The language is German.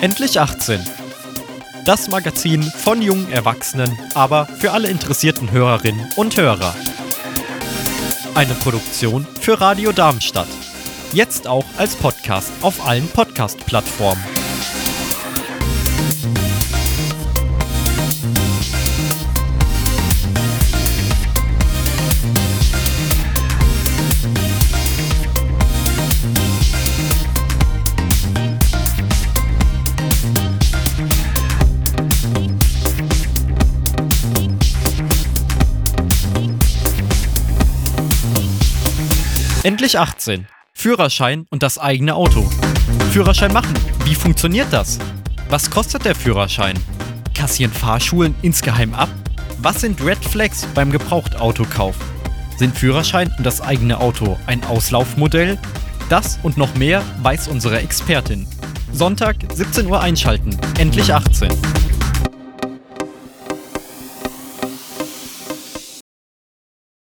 Endlich 18. Das Magazin von jungen Erwachsenen, aber für alle interessierten Hörerinnen und Hörer. Eine Produktion für Radio Darmstadt. Jetzt auch als Podcast auf allen Podcast-Plattformen. Endlich 18. Führerschein und das eigene Auto. Führerschein machen. Wie funktioniert das? Was kostet der Führerschein? Kassieren Fahrschulen insgeheim ab? Was sind Red Flags beim Gebrauchtautokauf? Sind Führerschein und das eigene Auto ein Auslaufmodell? Das und noch mehr weiß unsere Expertin. Sonntag 17 Uhr einschalten. Endlich 18.